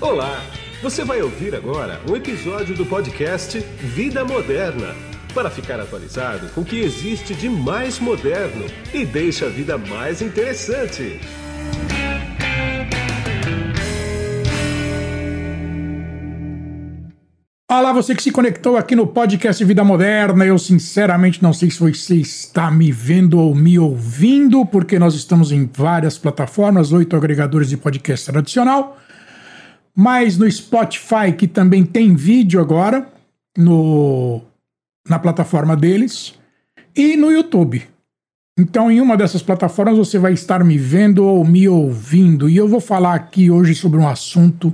Olá! Você vai ouvir agora um episódio do podcast Vida Moderna para ficar atualizado com o que existe de mais moderno e deixa a vida mais interessante. Olá, você que se conectou aqui no podcast Vida Moderna. Eu sinceramente não sei se você está me vendo ou me ouvindo, porque nós estamos em várias plataformas, oito agregadores de podcast tradicional, mas no Spotify, que também tem vídeo agora, no, na plataforma deles, e no YouTube. Então, em uma dessas plataformas, você vai estar me vendo ou me ouvindo. E eu vou falar aqui hoje sobre um assunto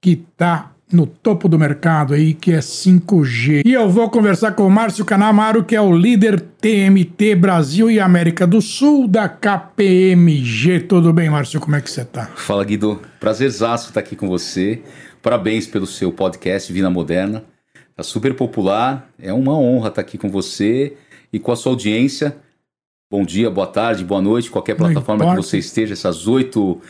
que está no topo do mercado aí, que é 5G. E eu vou conversar com o Márcio Canamaro, que é o líder TMT Brasil e América do Sul da KPMG. Tudo bem, Márcio? Como é que você tá? Fala, Guido. Prazerzaço estar aqui com você. Parabéns pelo seu podcast Vida Moderna. Tá super popular. É uma honra estar aqui com você e com a sua audiência. Bom dia, boa tarde, boa noite, qualquer plataforma que você esteja, essas oito,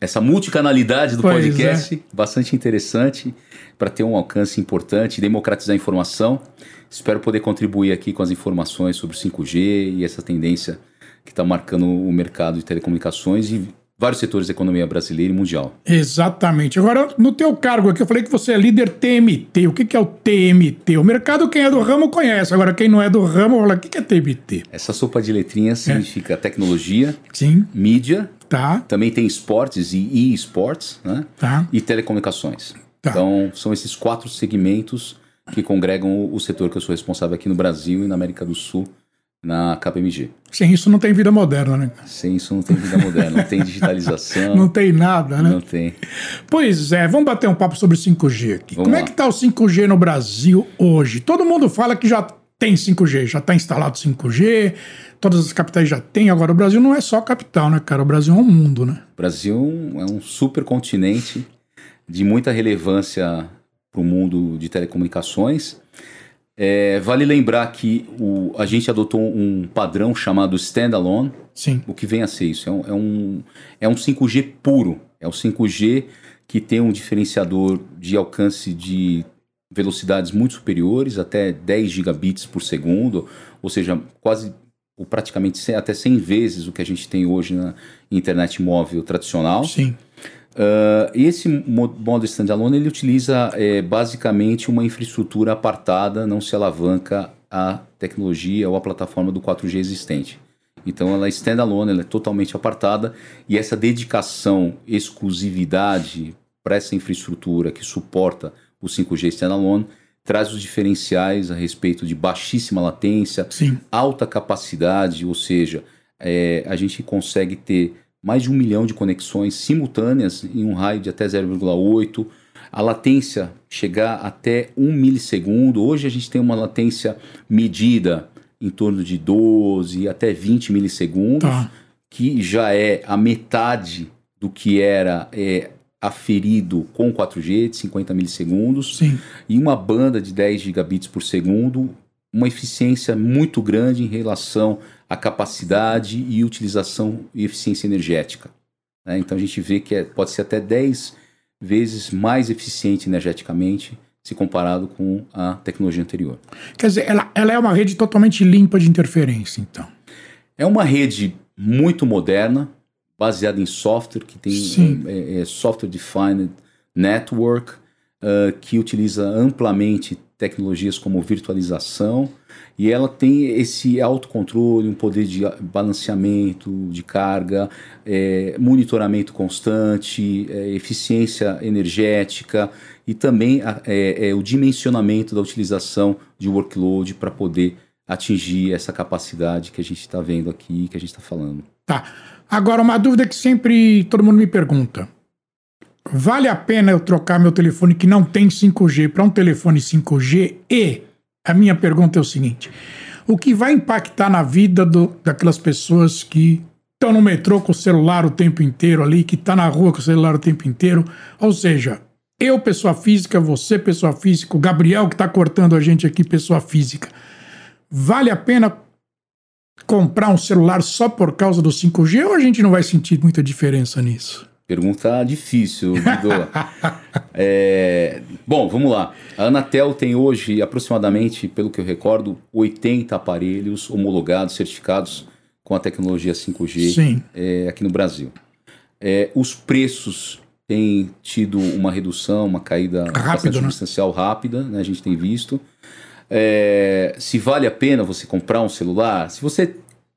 essa multicanalidade do pois podcast, é. bastante interessante para ter um alcance importante, democratizar a informação. Espero poder contribuir aqui com as informações sobre 5G e essa tendência que está marcando o mercado de telecomunicações e vários setores da economia brasileira e mundial. Exatamente. Agora, no teu cargo aqui, eu falei que você é líder TMT. O que, que é o TMT? O mercado, quem é do ramo, conhece. Agora, quem não é do ramo, fala, o que, que é TMT? Essa sopa de letrinhas é. significa é. tecnologia, Sim. mídia, tá. também tem esportes e e-sports, né? Tá. E telecomunicações. Tá. Então, são esses quatro segmentos que congregam o setor que eu sou responsável aqui no Brasil e na América do Sul na KPMG. Sem isso não tem vida moderna, né? Sem isso não tem vida moderna, não tem digitalização. não tem nada, né? Não tem. Pois é, vamos bater um papo sobre 5G aqui. Vamos Como lá. é que está o 5G no Brasil hoje? Todo mundo fala que já tem 5G, já está instalado 5G, todas as capitais já têm. Agora, o Brasil não é só capital, né, cara? O Brasil é um mundo, né? O Brasil é um supercontinente de muita relevância para o mundo de telecomunicações é, vale lembrar que o, a gente adotou um padrão chamado standalone. Sim. O que vem a ser isso? É um, é um, é um 5G puro. É o 5G que tem um diferenciador de alcance de velocidades muito superiores, até 10 gigabits por segundo, ou seja, quase ou praticamente até 100 vezes o que a gente tem hoje na internet móvel tradicional. Sim. Uh, esse modo standalone ele utiliza é, basicamente uma infraestrutura apartada, não se alavanca a tecnologia ou a plataforma do 4G existente. Então ela é standalone, ela é totalmente apartada e essa dedicação, exclusividade para essa infraestrutura que suporta o 5G standalone traz os diferenciais a respeito de baixíssima latência, Sim. alta capacidade, ou seja, é, a gente consegue ter mais de um milhão de conexões simultâneas em um raio de até 0,8. A latência chegar até um milissegundo. Hoje a gente tem uma latência medida em torno de 12 até 20 milissegundos, Tá. que já é a metade do que era é, aferido com 4G, de 50 milissegundos, Sim. e uma banda de 10 gigabits por segundo, uma eficiência muito grande em relação à capacidade e utilização e eficiência energética. né? Então a gente vê que é- pode ser até 10 vezes mais eficiente energeticamente se comparado com a tecnologia anterior. Quer dizer, ela, ela é uma rede totalmente limpa de interferência, então. É uma rede muito moderna, baseada em software, que tem é, é Software Defined Network, que utiliza amplamente tecnologias como virtualização, e ela tem esse autocontrole, um poder de ah, balanceamento de carga, é, monitoramento constante, é, eficiência energética e também a- é, o dimensionamento da utilização de workload para poder atingir essa capacidade que a gente está vendo aqui, que a gente está falando. Tá. Agora, uma dúvida que sempre todo mundo me pergunta. Vale a pena eu trocar meu telefone que não tem 5G para um telefone 5G? E a minha pergunta é o seguinte: o que vai impactar na vida do- daquelas pessoas que estão no metrô com o celular o tempo inteiro ali, que está na rua com o celular o tempo inteiro? Ou seja, eu, pessoa física, você, pessoa física, o Gabriel que está cortando a gente aqui, pessoa física. Vale a pena comprar um celular só por causa do 5G ou a gente não vai sentir muita diferença nisso? Pergunta difícil, Guido. é, bom, vamos lá. A Anatel tem hoje aproximadamente, pelo que eu recordo, 80 aparelhos homologados, certificados com a tecnologia 5G é, aqui no Brasil. É, os preços têm tido uma redução, uma caída Rápido, né? substancial rápida, né? a gente tem visto. É, se vale a pena você comprar um celular, se você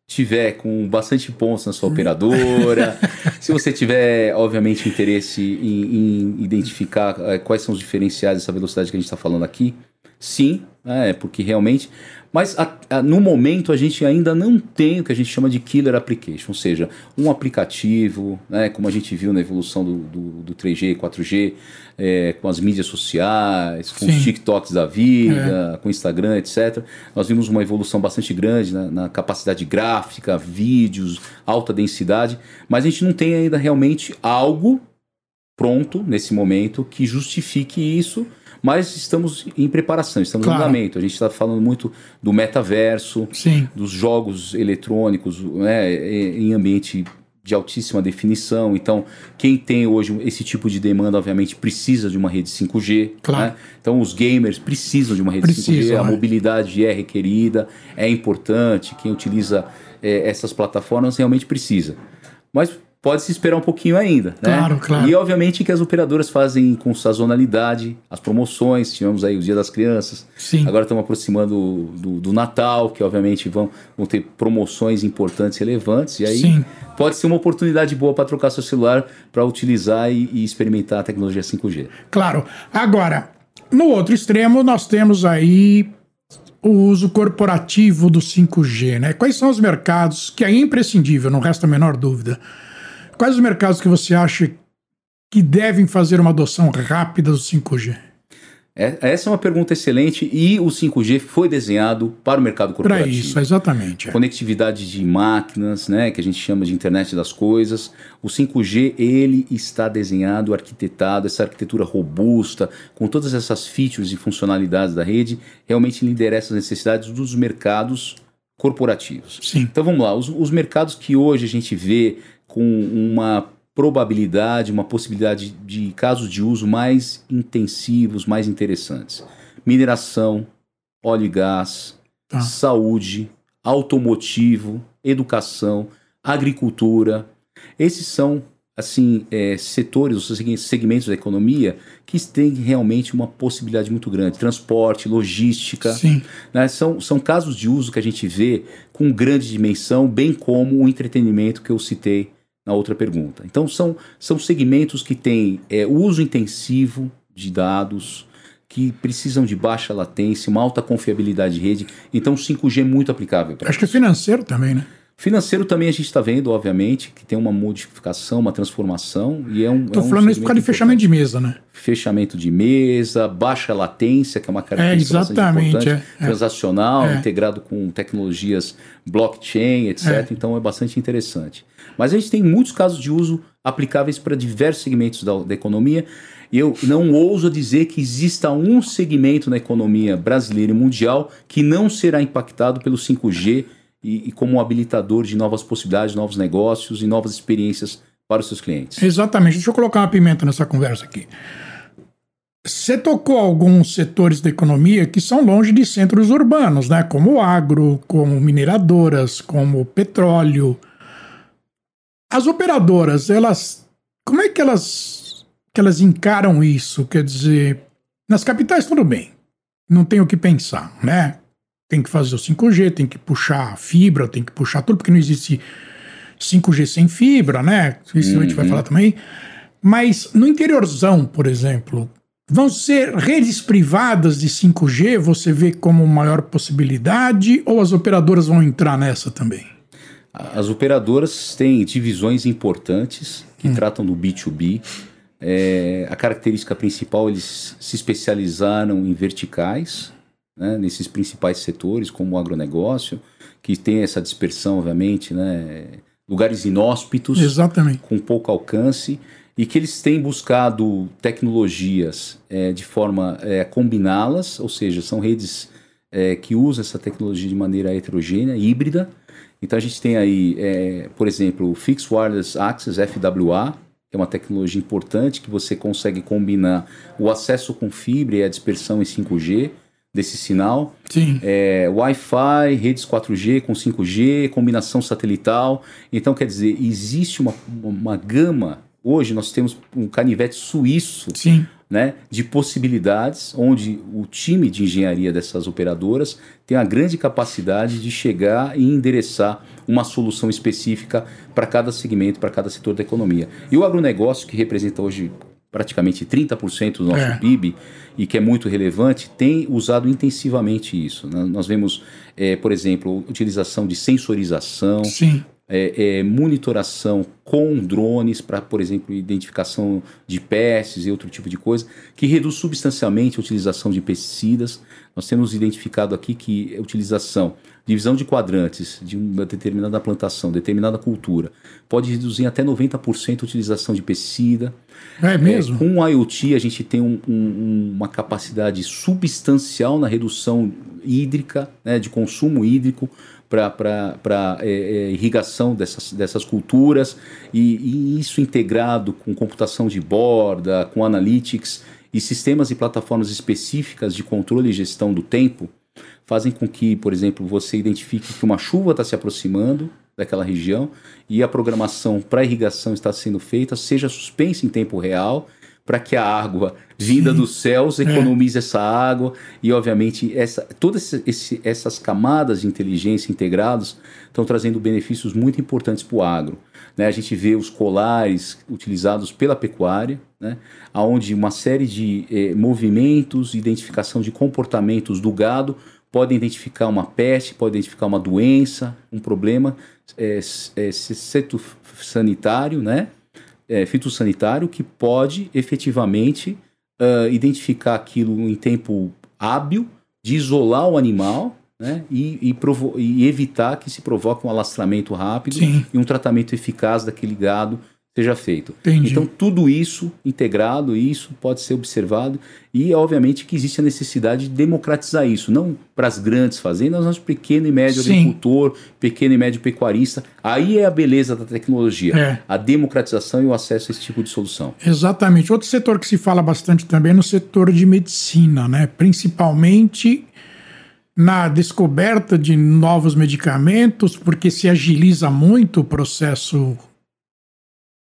tiver com bastante pontos na sua operadora, se você tiver, obviamente, interesse em, em identificar é, quais são os diferenciais dessa velocidade que a gente está falando aqui, sim, é, porque realmente. Mas a, a, no momento a gente ainda não tem o que a gente chama de killer application, ou seja, um aplicativo, né, como a gente viu na evolução do, do, do 3G, 4G, é, com as mídias sociais, com Sim. os TikToks da vida, com o Instagram, etc. Nós vimos uma evolução bastante grande na, na capacidade gráfica, vídeos, alta densidade, mas a gente não tem ainda realmente algo pronto nesse momento que justifique isso mas estamos em preparação, estamos Claro. em andamento. A gente está falando muito do metaverso, Sim. dos jogos eletrônicos né, em ambiente de altíssima definição. Então, quem tem hoje esse tipo de demanda, obviamente, precisa de uma rede 5G. Claro. né? Então, os gamers precisam de uma rede 5G, Precisam, a né? mobilidade é requerida, é importante. Quem utiliza eh, essas plataformas realmente precisa. Mas pode se esperar um pouquinho ainda. né? Claro, claro. E, obviamente, que as operadoras fazem com sazonalidade as promoções. Tivemos aí o Dia das Crianças. Sim. Agora estamos aproximando do, do Natal, que obviamente vão, vão ter promoções importantes e relevantes. E aí Sim. pode ser uma oportunidade boa para trocar seu celular para utilizar e, e experimentar a tecnologia 5G. Claro. Agora, no outro extremo, nós temos aí o uso corporativo do 5G, né? Quais são os mercados que é imprescindível, não resta a menor dúvida. Quais os mercados que você acha que devem fazer uma adoção rápida do 5G? É, essa é uma pergunta excelente e o 5G foi desenhado para o mercado Para corporativo. isso, exatamente. é. Conectividade de máquinas, né, que a gente chama de internet das coisas. O 5G ele está desenhado, arquitetado, essa arquitetura robusta, com todas essas features e funcionalidades da rede, realmente ele endereça as necessidades dos mercados corporativos. Sim. Então vamos lá, os, os mercados que hoje a gente vê com uma probabilidade, uma possibilidade de casos de uso mais intensivos, mais interessantes. Mineração, óleo e gás, Tá. saúde, automotivo, educação, agricultura. Esses são assim é, setores, os segmentos da economia que têm realmente uma possibilidade muito grande. Transporte, logística, Sim. né? São, são casos de uso que a gente vê com grande dimensão, bem como o entretenimento que eu citei na outra pergunta. Então, são, são segmentos que têm é, uso intensivo de dados, que precisam de baixa latência, uma alta confiabilidade de rede. Então, o 5G é muito aplicável para Acho que é financeiro também, né? Financeiro também a gente está vendo, obviamente, que tem uma modificação, uma transformação. E é um, Tô é um falando isso por causa de fechamento de mesa, né? fechamento de mesa, baixa latência, que é uma característica É, bastante exatamente, importante, é, é. transacional, É. integrado com tecnologias blockchain, etc. É. Então é bastante interessante. Mas a gente tem muitos casos de uso aplicáveis para diversos segmentos da, da economia. E eu não ouso dizer que exista um segmento na economia brasileira e mundial que não será impactado pelo 5G e, e como um habilitador de novas possibilidades, novos negócios e novas experiências para os seus clientes. Exatamente. Deixa eu colocar uma pimenta nessa conversa aqui. Você tocou alguns setores da economia que são longe de centros urbanos, né? Como o agro, como mineradoras, como petróleo. As operadoras, elas. Como é que elas, que elas encaram isso? Quer dizer, nas capitais tudo bem. Não tem o que pensar, né? Tem que fazer o 5G, tem que puxar fibra, tem que puxar tudo, porque não existe 5G sem fibra, né? Isso a gente vai Uhum. falar também. Mas no interiorzão, por exemplo, vão ser redes privadas de 5G, você vê como maior possibilidade, ou as operadoras vão entrar nessa também? As operadoras têm divisões importantes que tratam do B2B. É, a característica principal, eles se especializaram em verticais, né, nesses principais setores, como o agronegócio, que tem essa dispersão, obviamente, né, lugares inóspitos, Exatamente. com pouco alcance, e que eles têm buscado tecnologias é, de forma é, a combiná-las, ou seja, são redes é, que usam essa tecnologia de maneira heterogênea, híbrida. Então a gente tem aí, é, por exemplo, o Fixed Wireless Access, FWA, que é uma tecnologia importante que você consegue combinar o acesso com fibra e a dispersão em 5G desse sinal. Sim. É, Wi-Fi, redes 4G com 5G, combinação satelital. Então, quer dizer, existe uma, uma gama. Hoje nós temos um canivete suíço Sim. né, de possibilidades, onde o time de engenharia dessas operadoras tem a grande capacidade de chegar e endereçar uma solução específica para cada segmento, para cada setor da economia. E o agronegócio, que representa hoje praticamente 30% do nosso É. PIB e que é muito relevante, tem usado intensivamente isso. né? Nós vemos, eh, por exemplo, utilização de sensorização, Sim. É, é, monitoração com drones para, por exemplo, identificação de pestes e outro tipo de coisa, que reduz substancialmente a utilização de pesticidas. Nós temos identificado aqui que a utilização, divisão de quadrantes de uma determinada plantação, determinada cultura, pode reduzir até 90% a utilização de pesticida. É mesmo? É, com o IoT, a gente tem um- um- uma capacidade substancial na redução hídrica, né, de consumo hídrico para é, irrigação dessas, dessas culturas, e, e isso integrado com computação de borda, com analytics e sistemas e plataformas específicas de controle e gestão do tempo, fazem com que, por exemplo, você identifique que uma chuva está se aproximando daquela região e a programação para irrigação está sendo feita, seja suspensa em tempo real, para que a água vinda dos céus economize essa água e, obviamente, essa, todas esse- essas camadas de inteligência integrados estão trazendo benefícios muito importantes para o agro. né? A gente vê os colares utilizados pela pecuária, né? onde uma série de eh, movimentos, identificação de comportamentos do gado podem identificar uma peste, pode identificar uma doença, um problema é, é, sanitário, né? É, fitossanitário que pode efetivamente ah, identificar aquilo em tempo hábil, de isolar o animal né? e, e e evitar que se provoque um alastramento rápido Sim. e um tratamento eficaz daquele gado seja feito. Entendi. Então, tudo isso integrado, isso pode ser observado e, obviamente, que existe a necessidade de democratizar isso, não para as grandes fazendas, mas para o pequeno e médio Sim. agricultor, pequeno e médio pecuarista. Aí é a beleza da tecnologia, É. a democratização e o acesso a esse tipo de solução. Exatamente. Outro setor que se fala bastante também é no setor de medicina, né? Principalmente na descoberta de novos medicamentos, porque se agiliza muito o processo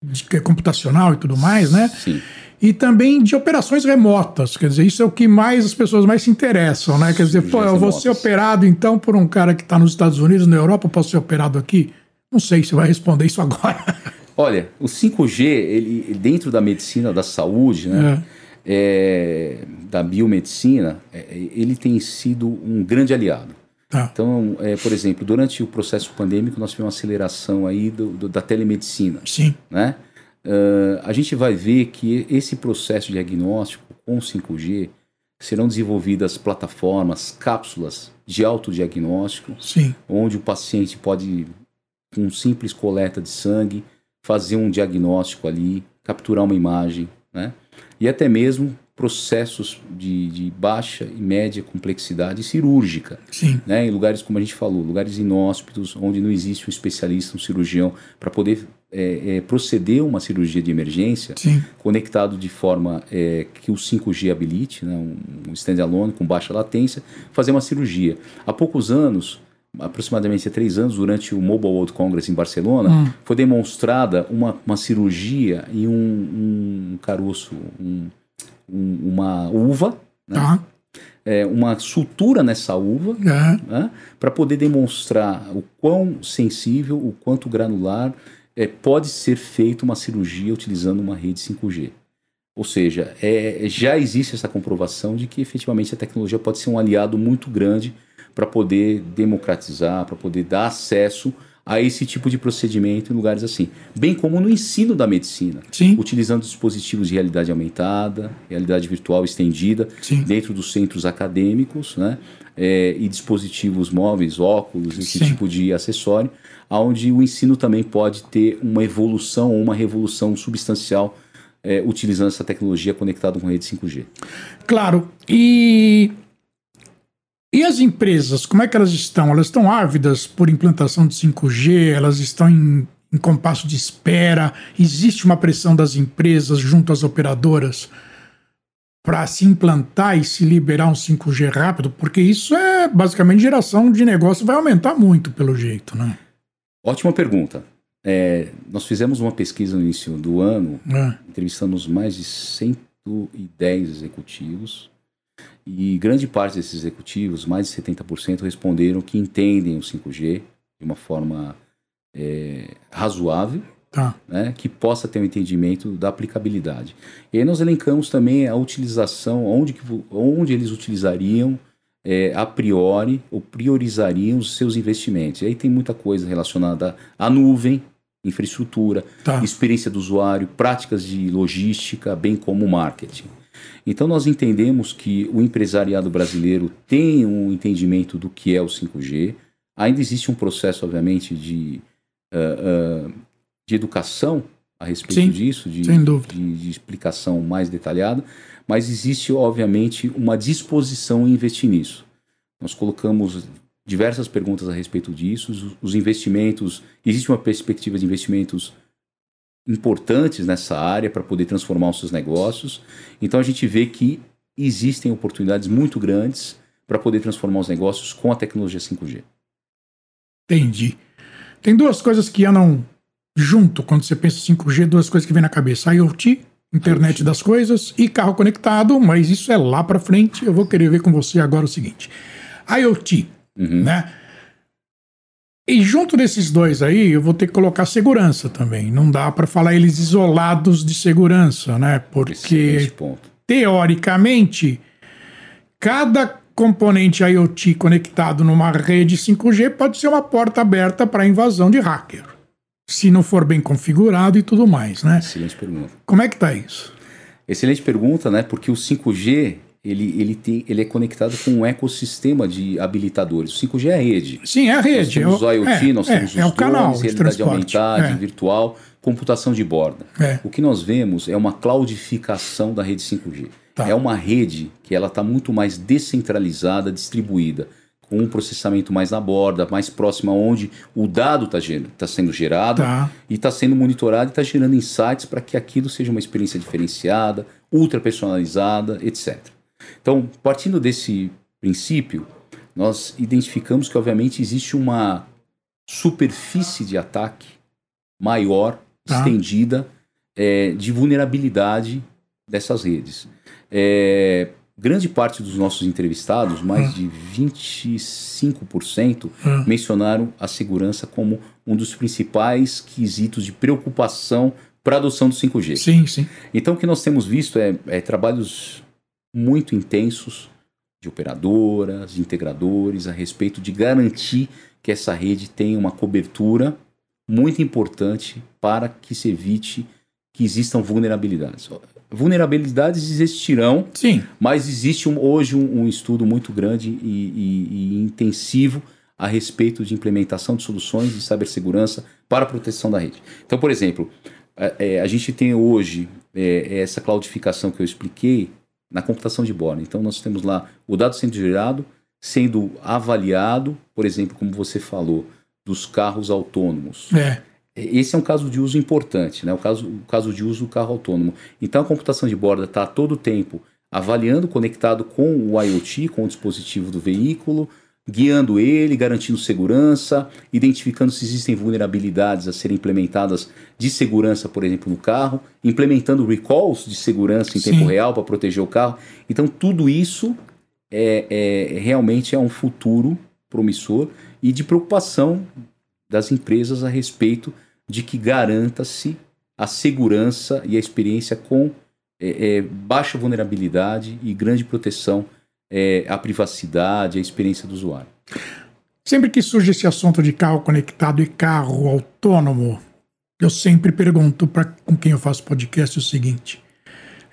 de, é computacional e tudo mais, né? Sim. E também de operações remotas, quer dizer, isso é o que mais as pessoas mais se interessam, né? Quer dizer, pô, eu vou ser operado então por um cara que está nos Estados Unidos, na Europa, eu posso ser operado aqui? Não sei se vai responder isso agora. Olha, o 5G, ele, dentro da medicina da saúde, né, é, da biomedicina, é, ele tem sido um grande aliado. Tá. Então, é, por exemplo, durante o processo pandêmico, nós tivemos uma aceleração aí do- do- da telemedicina. Sim, né? Ah, a gente vai ver que esse processo de diagnóstico com 5G serão desenvolvidas plataformas, cápsulas de autodiagnóstico, sim, onde o paciente pode, com simples coleta de sangue, fazer um diagnóstico ali, capturar uma imagem, né? E até mesmo processos de, de baixa e média complexidade cirúrgica sim. né, em lugares como a gente falou, lugares inóspitos, onde não existe um especialista, um cirurgião, para poder é, é, proceder uma cirurgia de emergência, Sim, conectado de forma é, que o 5G habilite, né, um, um standalone com baixa latência, fazer uma cirurgia. Há poucos anos, aproximadamente há três anos, durante o Mobile World Congress em Barcelona, Hum. foi demonstrada uma, uma cirurgia em um, um caroço, um- um- uma uva, né, tá. é, uma sutura nessa uva, É, né, para poder demonstrar o quão sensível, o quanto granular é, pode ser feita uma cirurgia utilizando uma rede 5G. Ou seja, é, já existe essa comprovação de que efetivamente a tecnologia pode ser um aliado muito grande para poder democratizar, para poder dar acesso a esse tipo de procedimento em lugares assim. Bem como no ensino da medicina, sim, utilizando dispositivos de realidade aumentada, realidade virtual estendida, sim. dentro dos centros acadêmicos, né? é, e dispositivos móveis, óculos, esse Sim. tipo de acessório, onde o ensino também pode ter uma evolução ou uma revolução substancial é, utilizando essa tecnologia conectada com rede 5G. Claro. E e as empresas, como é que elas estão? Elas estão ávidas por implantação de 5G? Elas estão em, em compasso de espera? Existe uma pressão das empresas junto às operadoras para se implantar e se liberar um 5G rápido? Porque isso é basicamente geração de negócio, vai aumentar muito pelo jeito, né? Ótima pergunta. É, nós fizemos uma pesquisa no início do ano, é. entrevistamos mais de 110 executivos e grande parte desses executivos, mais de 70%, responderam que entendem o 5G de uma forma é, razoável, tá. né, que possa ter um entendimento da aplicabilidade. E aí nós elencamos também a utilização, onde, que, onde eles utilizariam é, a priori ou priorizariam os seus investimentos. E aí tem muita coisa relacionada à nuvem, infraestrutura, tá. experiência do usuário, práticas de logística, bem como marketing. Então nós entendemos que o empresariado brasileiro tem um entendimento do que é o 5G. Ainda existe um processo, obviamente, de, uh, uh, de educação a respeito Sim, disso, de, de, de, explicação mais detalhada, mas existe, obviamente, uma disposição em investir nisso. Nós colocamos diversas perguntas a respeito disso, os, os investimentos, existe uma perspectiva de investimentos importantes nessa área para poder transformar os seus negócios. Então a gente vê que existem oportunidades muito grandes para poder transformar os negócios com a tecnologia 5G. Entendi. Tem duas coisas que andam junto quando você pensa 5G, duas coisas que vem na cabeça: IoT, internet das coisas e carro conectado, mas isso é lá para frente. Eu vou querer ver com você agora o seguinte: IoT, uhum. né? E junto desses dois aí, eu vou ter que colocar segurança também. Não dá para falar eles isolados de segurança, né? Porque teoricamente cada componente IoT conectado numa rede 5G pode ser uma porta aberta para invasão de hacker. Se não for bem configurado e tudo mais, né? Excelente pergunta. Como é que tá isso? Excelente pergunta, né? Porque o 5G ele, ele, tem, ele é conectado com um ecossistema de habilitadores. O 5G é a rede. Sim, é a rede. Nós temos o IoT, é, nós temos é, os é o canal drones, realidade aumentada, é. virtual, computação de borda. É. O que nós vemos é uma cloudificação da rede 5G. Tá. É uma rede que ela está muito mais descentralizada, distribuída, com um processamento mais na borda, mais próxima onde o dado está tá sendo gerado tá. e está sendo monitorado e está gerando insights para que aquilo seja uma experiência diferenciada, ultra personalizada, etc. Então, partindo desse princípio, nós identificamos que, obviamente, existe uma superfície de ataque maior, tá. estendida, é, de vulnerabilidade dessas redes. É, grande parte dos nossos entrevistados, mais de 25%, hum. mencionaram a segurança como um dos principais quesitos de preocupação para a adoção do 5G. Sim, sim. Então, o que nós temos visto é, é trabalhos muito intensos de operadoras, de integradores, a respeito de garantir que essa rede tenha uma cobertura muito importante para que se evite que existam vulnerabilidades. Vulnerabilidades existirão, Sim. mas existe um, hoje um, um, estudo muito grande e, e, e, intensivo a respeito de implementação de soluções de cibersegurança para a proteção da rede. Então, por exemplo, a, é, a gente tem hoje é, essa cloudificação que eu expliquei, na computação de borda. Então nós temos lá o dado sendo gerado, sendo avaliado, por exemplo, como você falou, dos carros autônomos. É. Esse é um caso de uso importante, né? o, caso, o caso de uso do carro autônomo. Então a computação de borda está todo tempo avaliando, conectado com o IoT, com o dispositivo do veículo, guiando ele, garantindo segurança, identificando se existem vulnerabilidades a serem implementadas de segurança, por exemplo, no carro, implementando recalls de segurança em Sim. tempo real para proteger o carro. Então, tudo isso é, é, realmente é um futuro promissor e de preocupação das empresas a respeito de que garanta-se a segurança e a experiência com é, é baixa vulnerabilidade e grande proteção é, a privacidade, a experiência do usuário. Sempre que surge esse assunto de carro conectado e carro autônomo, eu sempre pergunto para com quem eu faço podcast o seguinte: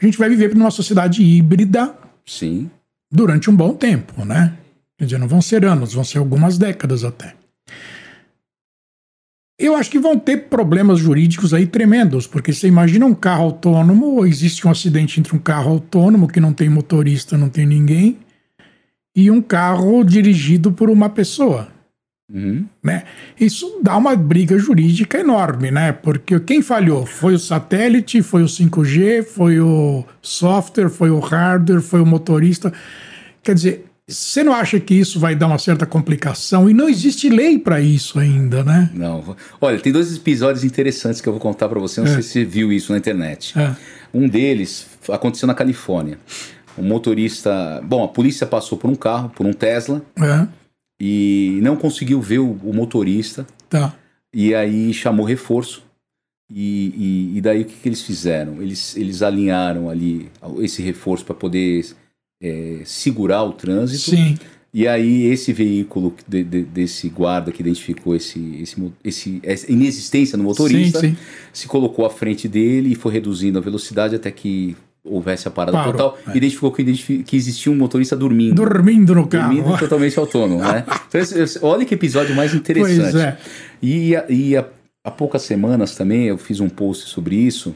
a gente vai viver numa sociedade híbrida, sim, durante um bom tempo, né? Quer dizer, não vão ser anos, vão ser algumas décadas até. Eu acho que vão ter problemas jurídicos aí tremendos, porque você imagina um carro autônomo, ou existe um acidente entre um carro autônomo que não tem motorista, não tem ninguém, e um carro dirigido por uma pessoa. Uhum. Né? Isso dá uma briga jurídica enorme, né? Porque quem falhou foi o satélite, foi o 5G, foi o software, foi o hardware, foi o motorista. Quer dizer, você não acha que isso vai dar uma certa complicação? E não existe lei para isso ainda, né? Não. Olha, tem dois episódios interessantes que eu vou contar para você. Não É. sei se você viu isso na internet. É. Um deles aconteceu na Califórnia. Um motorista. Bom, a polícia passou por um carro, por um Tesla, É, e não conseguiu ver o, o motorista. tá. E aí chamou reforço. E, e- e daí o que, que eles fizeram? Eles, eles alinharam ali esse reforço para poder é, segurar o trânsito. Sim. E aí esse veículo de- de- desse guarda que identificou esse, esse, esse- essa inexistência no motorista Sim, sim. se colocou à frente dele e foi reduzindo a velocidade até que houvesse a parada Parou, total. é. Identificou que, que existia um motorista dormindo. Dormindo no carro. Dormindo totalmente autônomo, né? Então, olha que episódio mais interessante. Pois é. E, a- e a- há poucas semanas também eu fiz um post sobre isso.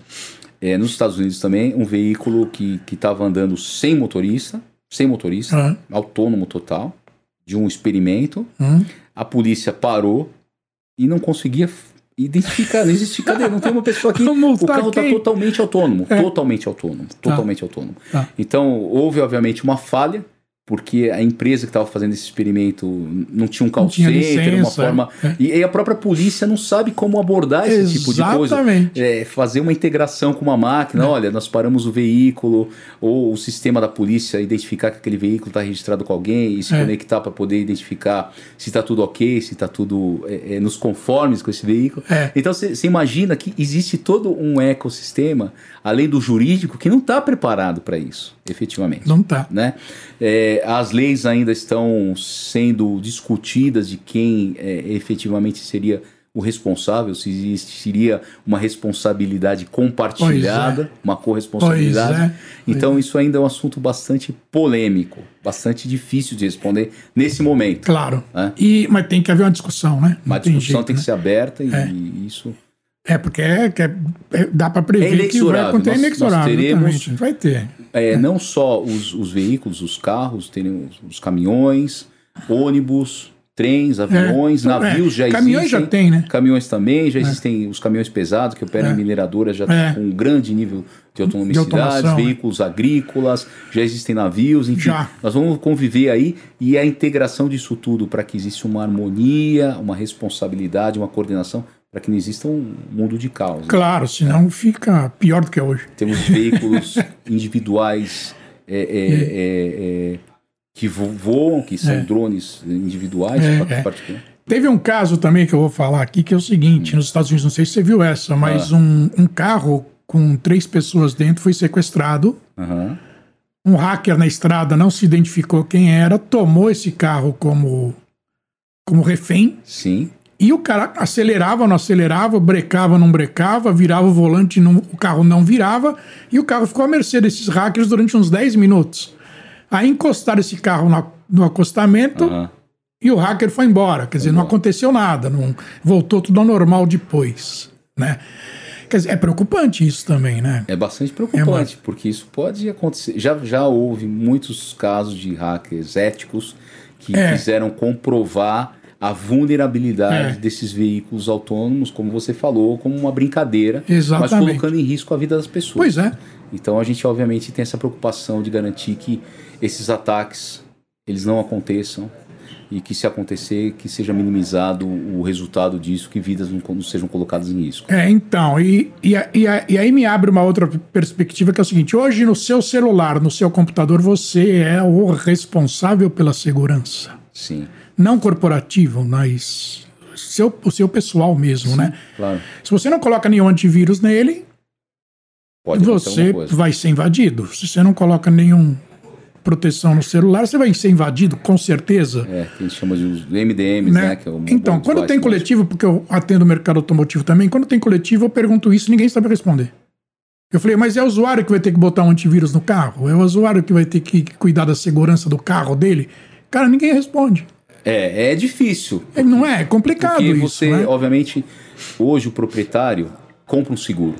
É, nos Estados Unidos também, um veículo que estava andando sem motorista, sem motorista, Ah, autônomo total, de um experimento. hum. A polícia parou e não conseguia identificar, não existe cadê? Não tem uma pessoa aqui. O carro está totalmente autônomo, É. totalmente autônomo, totalmente autônomo. Tá. Então, houve obviamente uma falha, porque a empresa que estava fazendo esse experimento não tinha um call tinha center, uma licença, forma. é. E, a própria polícia não sabe como abordar esse tipo de coisa. Exatamente. É, fazer uma integração com uma máquina, olha, nós paramos o veículo, ou o sistema da polícia identificar que aquele veículo está registrado com alguém e se É. conectar para poder identificar se está tudo ok, se está tudo é, é, nos conformes com esse veículo. É. Então você imagina que existe todo um ecossistema, além do jurídico, que não está preparado para isso, efetivamente Não tá. né? É, as leis ainda estão sendo discutidas de quem é, efetivamente seria o responsável, se existiria uma responsabilidade compartilhada, uma corresponsabilidade. É. Então isso ainda é um assunto bastante polêmico, bastante difícil de responder nesse momento. Claro. É. E, mas tem que haver uma discussão, né? Não Uma tem discussão jeito, tem que né? ser aberta e, É. e isso É, porque é, que é- é- dá para prever É que vai inexorável. acontecer. É Nós- inexorável, nós teremos-. Vai ter. É, não só os, os veículos, os carros, terem os, caminhões, ônibus, trens, aviões, É, navios já Caminhões existem. já tem, né? Caminhões também, já existem os caminhões pesados que operam É. em mineradoras já É. com um grande nível de autonomicidade, automação, é. veículos agrícolas, já existem navios, enfim. Já. Nós vamos conviver aí e a integração disso tudo para que exista uma harmonia, uma responsabilidade, uma coordenação, para que não exista um mundo de caos. né? Claro, senão fica pior do que é hoje. Temos veículos individuais é, é, é, é, que vo- voam, que são drones individuais. Teve um caso também que eu vou falar aqui, que é o seguinte: nos Estados Unidos, não sei se você viu essa, mas Ah. um, um carro com três pessoas dentro foi sequestrado. Aham. Um hacker na estrada não se identificou quem era, tomou esse carro como, como refém. Sim. E o cara acelerava, não acelerava, brecava, não brecava, virava o volante, não, o carro não virava, e o carro ficou à mercê desses hackers durante uns 10 minutos. Aí encostaram esse carro na- no acostamento Aham. e o hacker foi embora. Quer dizer, não aconteceu nada, não voltou tudo ao normal depois, né? Quer dizer, é preocupante isso também, né? É bastante preocupante, porque isso pode acontecer. Já, já houve muitos casos de hackers éticos que É. quiseram comprovar a vulnerabilidade É. desses veículos autônomos, como você falou, como uma brincadeira, mas Exatamente. colocando em risco a vida das pessoas. Pois é. Então a gente obviamente tem essa preocupação de garantir que esses ataques eles não aconteçam e que se acontecer que seja minimizado o resultado disso, que vidas não, não sejam colocadas em risco. É, então, e, e, e, e aí me abre uma outra perspectiva que é o seguinte: hoje no seu celular, no seu computador, você é o responsável pela segurança. Sim, Não corporativo, mas seu, o seu pessoal mesmo, né? claro. Se você não coloca nenhum antivírus nele, Pode você vai ser invadido. Se você não coloca nenhum proteção no celular, você vai ser invadido, com certeza. É, que a gente chama de os MDMs, né? né? que é o então, quando tem coletivo, porque eu atendo o mercado automotivo também, quando tem coletivo, eu pergunto isso ninguém sabe responder. Eu falei, mas é o usuário que vai ter que botar um antivírus no carro? É o usuário que vai ter que cuidar da segurança do carro dele? Cara, ninguém responde. É, é difícil. É, não é? É complicado Porque isso. você, né? obviamente, hoje o proprietário compra um seguro.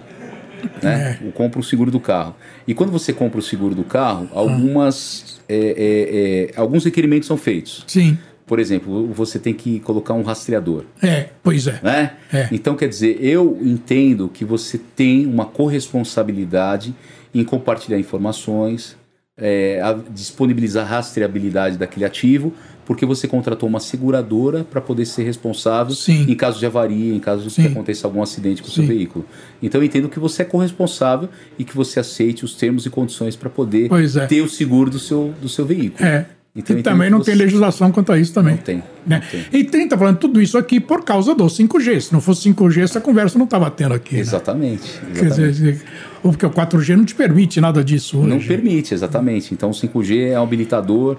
Né? É. Compra o seguro do carro. E quando você compra o seguro do carro, algumas, é, é, é, alguns requerimentos são feitos. Sim. por exemplo, você tem que colocar um rastreador. É, pois é. Né? É. Então, quer dizer, eu entendo que você tem uma corresponsabilidade em compartilhar informações, é, disponibilizar a rastreabilidade daquele ativo, porque você contratou uma seguradora para poder ser responsável Sim. em caso de avaria, em caso de Sim. que aconteça algum acidente com o seu veículo. Então eu entendo que você é corresponsável e que você aceite os termos e condições para poder é. ter o seguro do seu, do seu veículo. É. Então, e também não você- tem legislação quanto a isso também. Não tem. Né? não tem. E tem, tá falando tudo isso aqui por causa do 5G. Se não fosse 5G, essa conversa não estava tendo aqui. né? Exatamente. Quer exatamente. dizer, ou porque o 4G não te permite nada disso hoje. Não permite, exatamente. Então o 5G é um habilitador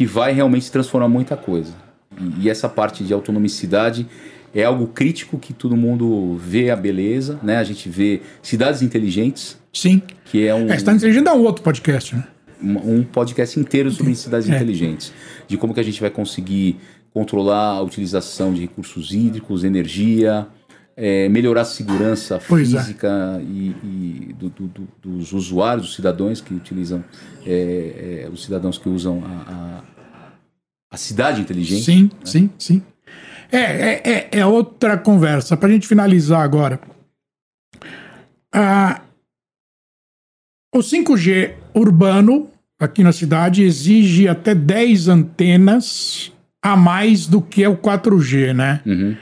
que vai realmente transformar muita coisa. E, e essa parte de autonomicidade é algo crítico que todo mundo vê a beleza, né? A gente vê cidades inteligentes, Sim. que é um, É, Cidade Inteligente é um outro podcast, né? um um podcast inteiro sobre cidades É. inteligentes, de como que a gente vai conseguir controlar a utilização de recursos hídricos, energia, é, melhorar a segurança Pois é. física e, e do- do- do- dos usuários, dos cidadãos que utilizam, é, é, os cidadãos que usam a, a, a cidade inteligente. Sim, sim, sim. É, é, é, é outra conversa. Para a gente finalizar agora. Ah, o 5G urbano, aqui na cidade, exige até 10 antenas a mais do que é o 4G, né? Uhum.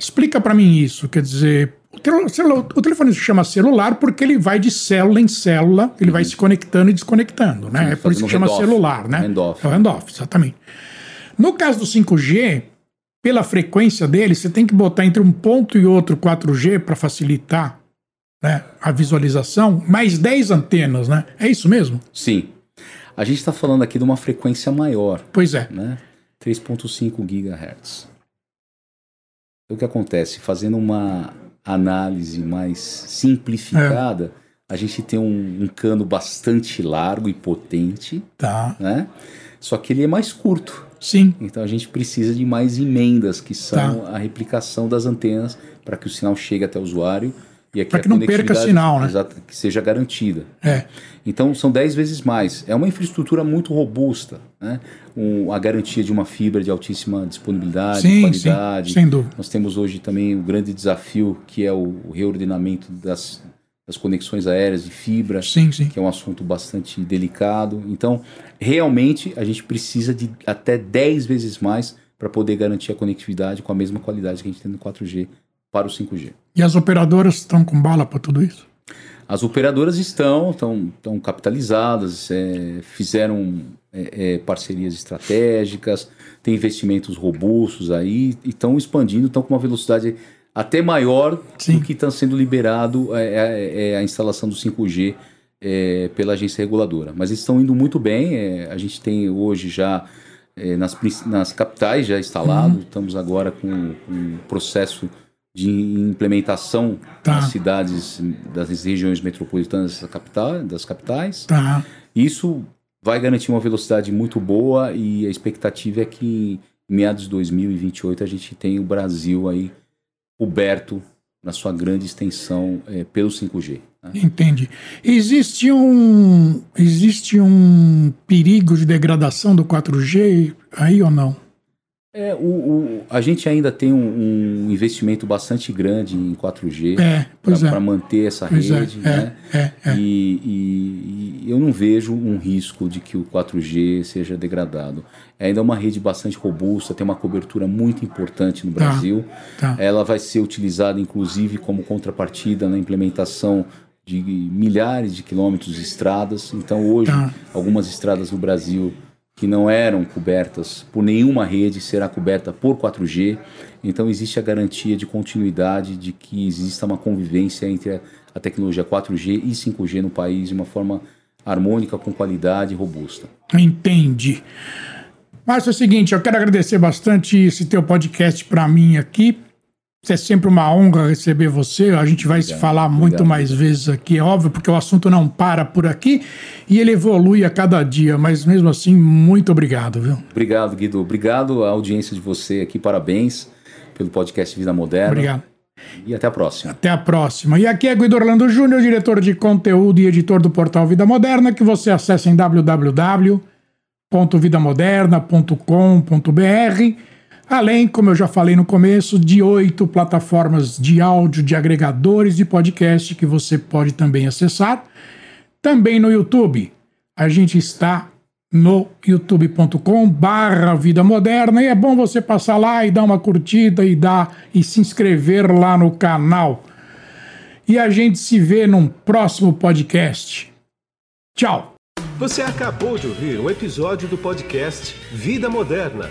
Explica para mim isso. Quer dizer, o, telefone se chama celular porque ele vai de célula em célula, ele vai se conectando e desconectando, né? Uhum. Sim, é por isso que chama celular, né? Handoff. É o handoff, exatamente. No caso do 5G, pela frequência dele, você tem que botar entre um ponto e outro 4G para facilitar né, a visualização, mais 10 antenas, né? É isso mesmo? Sim. A gente está falando aqui de uma frequência maior. Pois é. né? 3.5 GHz. O que acontece? Fazendo uma análise mais simplificada, a gente tem um, um cano bastante largo e potente, Tá. né? Só que ele é mais curto. Sim. Então a gente precisa de mais emendas, que são a replicação das antenas para que o sinal chegue até o usuário e aqui Pra a que não perca sinal, né? exato, que seja garantida. É. Então são 10 vezes mais. É uma infraestrutura muito robusta, né? Um, a garantia de uma fibra de altíssima disponibilidade, Sim, qualidade. sim, sem dúvida. Nós temos hoje também o grande desafio que é o, o reordenamento das, das conexões aéreas de fibra, Sim, sim. que é um assunto bastante delicado. Então, realmente, a gente precisa de até 10 vezes mais para poder garantir a conectividade com a mesma qualidade que a gente tem no 4G para o 5G. E as operadoras estão com bala para tudo isso? As operadoras estão, estão, estão capitalizadas, é, fizeram é, é, parcerias estratégicas, têm investimentos robustos aí e estão expandindo, estão com uma velocidade até maior Sim. do que está sendo liberado é, é, é a instalação do 5G é, pela agência reguladora. Mas estão indo muito bem, a gente tem hoje já nas, nas capitais já instalado, Uhum. estamos agora com, com um processo de implementação Tá. nas cidades das regiões metropolitanas da capital, das capitais. Tá. Isso vai garantir uma velocidade muito boa e a expectativa é que em meados de 2028 a gente tenha o Brasil aí coberto na sua grande extensão eh, pelo 5G. né? Entendi. Existe um, existe um perigo de degradação do 4G aí ou não? É, o, o- a gente ainda tem um, um investimento bastante grande em 4G É, pois é. para manter essa Pois é, rede, é, né? é, é. E, e- e eu não vejo um risco de que o 4G seja degradado. É ainda uma rede bastante robusta, tem uma cobertura muito importante no Tá, Brasil. tá. Ela vai ser utilizada, inclusive, como contrapartida na implementação de milhares de quilômetros de estradas. Então, hoje, Tá. algumas estradas no Brasil que não eram cobertas por nenhuma rede será coberta por 4G. Então existe a garantia de continuidade de que exista uma convivência entre a, tecnologia 4G e 5G no país de uma forma harmônica, com qualidade e robusta. Entendi. Mas é o seguinte, eu quero agradecer bastante esse teu podcast para mim aqui. É sempre uma honra receber você. A gente vai se falar muito obrigado. mais vezes aqui, é óbvio, porque o assunto não para por aqui e ele evolui a cada dia. Mas mesmo assim, muito obrigado, viu? Obrigado, Guido. Obrigado à audiência de você aqui. Parabéns pelo podcast Vida Moderna. Obrigado. E até a próxima. Até a próxima. E aqui é Guido Orlando Júnior, diretor de conteúdo e editor do portal Vida Moderna, que você acessa em www www.vidamoderna.com.br, além, como eu já falei no começo, de oito plataformas de áudio, de agregadores de podcast que você pode também acessar. Também no YouTube. A gente está no youtube.com barra Vida Moderna e é bom você passar lá e dar uma curtida e dar e se inscrever lá no canal. E a gente se vê num próximo podcast. Tchau! Você acabou de ouvir um episódio do podcast Vida Moderna.